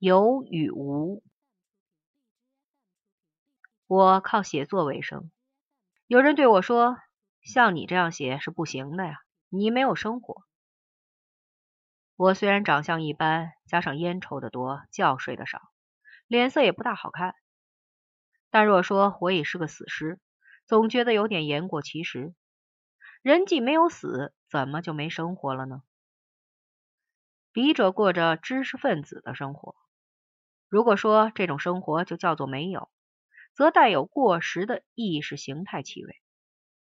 有与无。我靠写作为生，有人对我说：“像你这样写是不行的呀，你没有生活。”我虽然长相一般，加上烟抽的多，觉睡得少，脸色也不大好看，但若说我已是个死尸，总觉得有点言过其实。人既没有死，怎么就没生活了呢？笔者过着知识分子的生活，如果说这种生活就叫做没有。则带有过时的意识形态气味。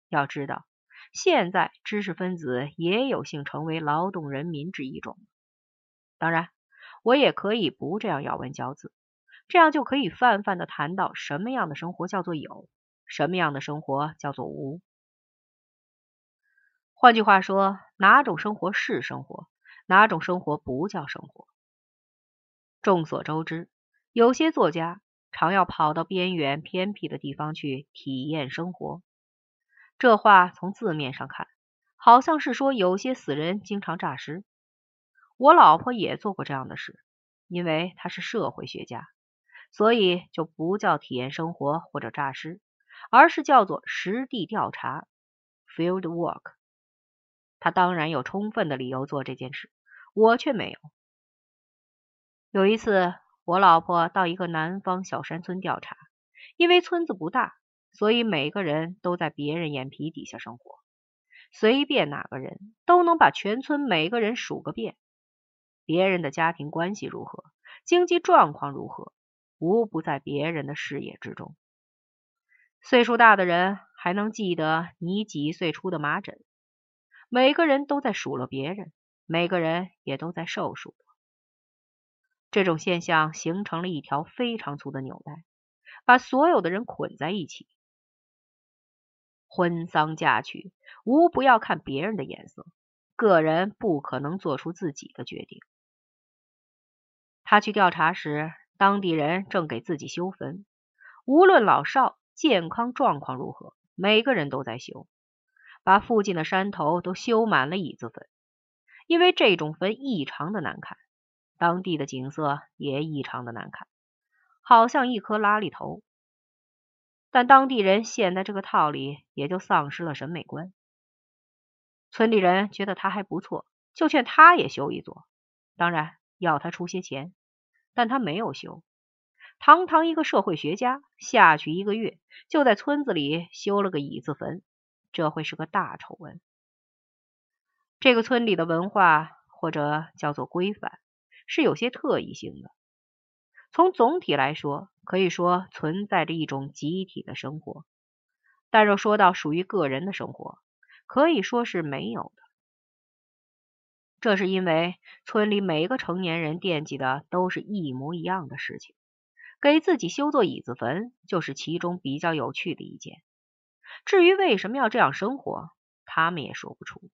要知道，现在知识分子也有幸成为劳动人民之一种。当然，我也可以不这样咬文嚼字，这样就可以泛泛的谈到什么样的生活叫做有，什么样的生活叫做无。换句话说，哪种生活是生活，哪种生活不叫生活。众所周知，有些作家。常要跑到边远偏僻的地方去体验生活。这话从字面上看，好像是说有些死人经常诈尸。我老婆也做过这样的事，因为她是社会学家，所以就不叫体验生活或者诈尸，而是叫做实地调查 （field work）。她当然有充分的理由做这件事，我却没有。有一次。我老婆到一个南方小山村调查，因为村子不大，所以每个人都在别人眼皮底下生活，随便哪个人都能把全村每个人数个遍。别人的家庭关系如何，经济状况如何，无不在别人的视野之中。岁数大的人还能记得你几岁出的麻疹，每个人都在数落别人，每个人也都在受数。这种现象形成了一条非常粗的纽带，把所有的人捆在一起。婚丧嫁娶，无不要看别人的眼色，个人不可能做出自己的决定。他去调查时，当地人正给自己修坟，无论老少，健康状况如何，每个人都在修，把附近的山头都修满了椅子坟，因为这种坟异常的难看。当地的景色也异常的难看，好像一颗拉力头。但当地人陷在这个套里，也就丧失了审美观。村里人觉得他还不错，就劝他也修一座，当然要他出些钱。但他没有修。堂堂一个社会学家，下去一个月就在村子里修了个椅子坟，这会是个大丑闻。这个村里的文化，或者叫做规范。是有些特异性的。从总体来说，可以说存在着一种集体的生活；但若说到属于个人的生活，可以说是没有的。这是因为村里每个成年人惦记的都是一模一样的事情，给自己修座椅子坟就是其中比较有趣的一件。至于为什么要这样生活，他们也说不出。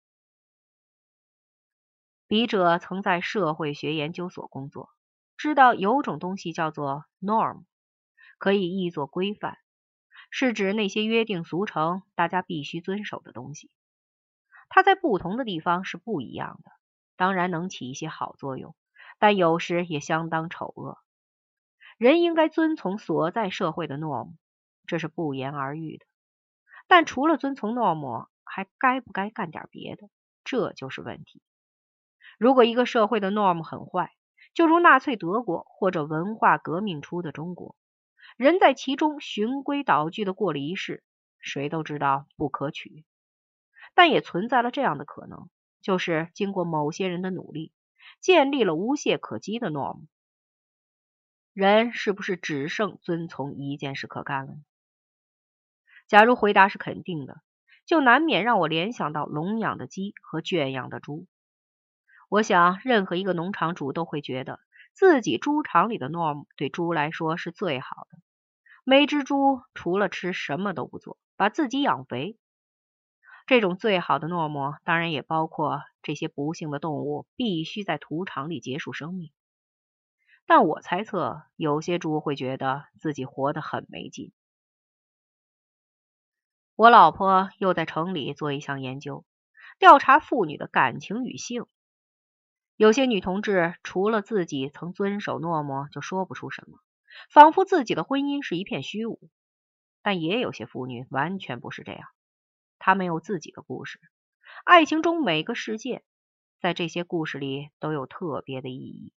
笔者曾在社会学研究所工作，知道有种东西叫做 norm，可以译作规范，是指那些约定俗成、大家必须遵守的东西。它在不同的地方是不一样的，当然能起一些好作用，但有时也相当丑恶。人应该遵从所在社会的 norm，这是不言而喻的。但除了遵从 norm，还该不该干点别的，这就是问题。如果一个社会的 norm 很坏，就如纳粹德国或者文化革命初的中国，人在其中循规蹈矩的过了一世，谁都知道不可取。但也存在了这样的可能，就是经过某些人的努力，建立了无懈可击的 norm。人是不是只剩遵从一件事可干了？假如回答是肯定的，就难免让我联想到笼养的鸡和圈养的猪。我想，任何一个农场主都会觉得自己猪场里的 norm 对猪来说是最好的。每只猪除了吃什么都不做，把自己养肥。这种最好的 norm 当然也包括这些不幸的动物必须在屠场里结束生命。但我猜测，有些猪会觉得自己活得很没劲。我老婆又在城里做一项研究，调查妇女的感情与性。有些女同志除了自己曾遵守诺诺，就说不出什么，仿佛自己的婚姻是一片虚无。但也有些妇女完全不是这样，她们有自己的故事。爱情中每个事件，在这些故事里都有特别的意义。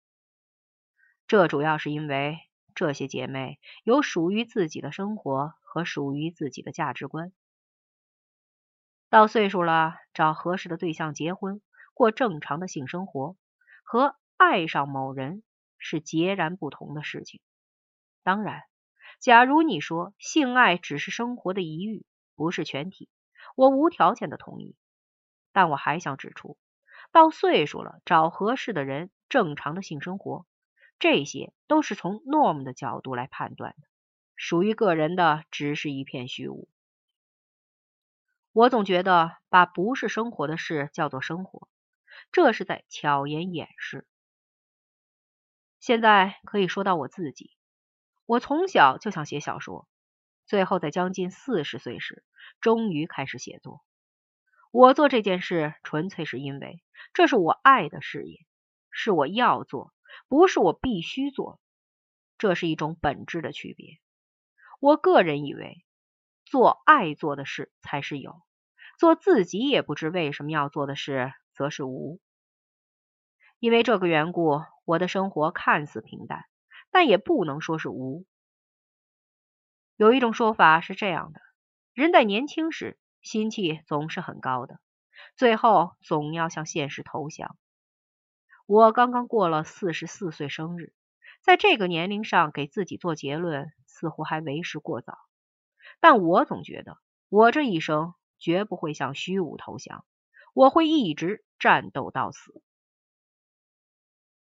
这主要是因为这些姐妹有属于自己的生活和属于自己的价值观。到岁数了，找合适的对象结婚，过正常的性生活。和爱上某人是截然不同的事情。当然，假如你说性爱只是生活的一域，不是全体，我无条件的同意。但我还想指出，到岁数了，找合适的人，正常的性生活，这些都是从 norm 的角度来判断的，属于个人的只是一片虚无。我总觉得把不是生活的事叫做生活。这是在巧言掩饰。现在可以说到我自己，我从小就想写小说，最后在将近四十岁时，终于开始写作。我做这件事纯粹是因为这是我爱的事业，是我要做，不是我必须做。这是一种本质的区别。我个人以为，做爱做的事才是有，做自己也不知为什么要做的事，则是无。因为这个缘故，我的生活看似平淡，但也不能说是无。有一种说法是这样的：人在年轻时心气总是很高的，最后总要向现实投降。我刚刚过了四十四岁生日，在这个年龄上给自己做结论，似乎还为时过早。但我总觉得，我这一生绝不会向虚无投降，我会一直战斗到死。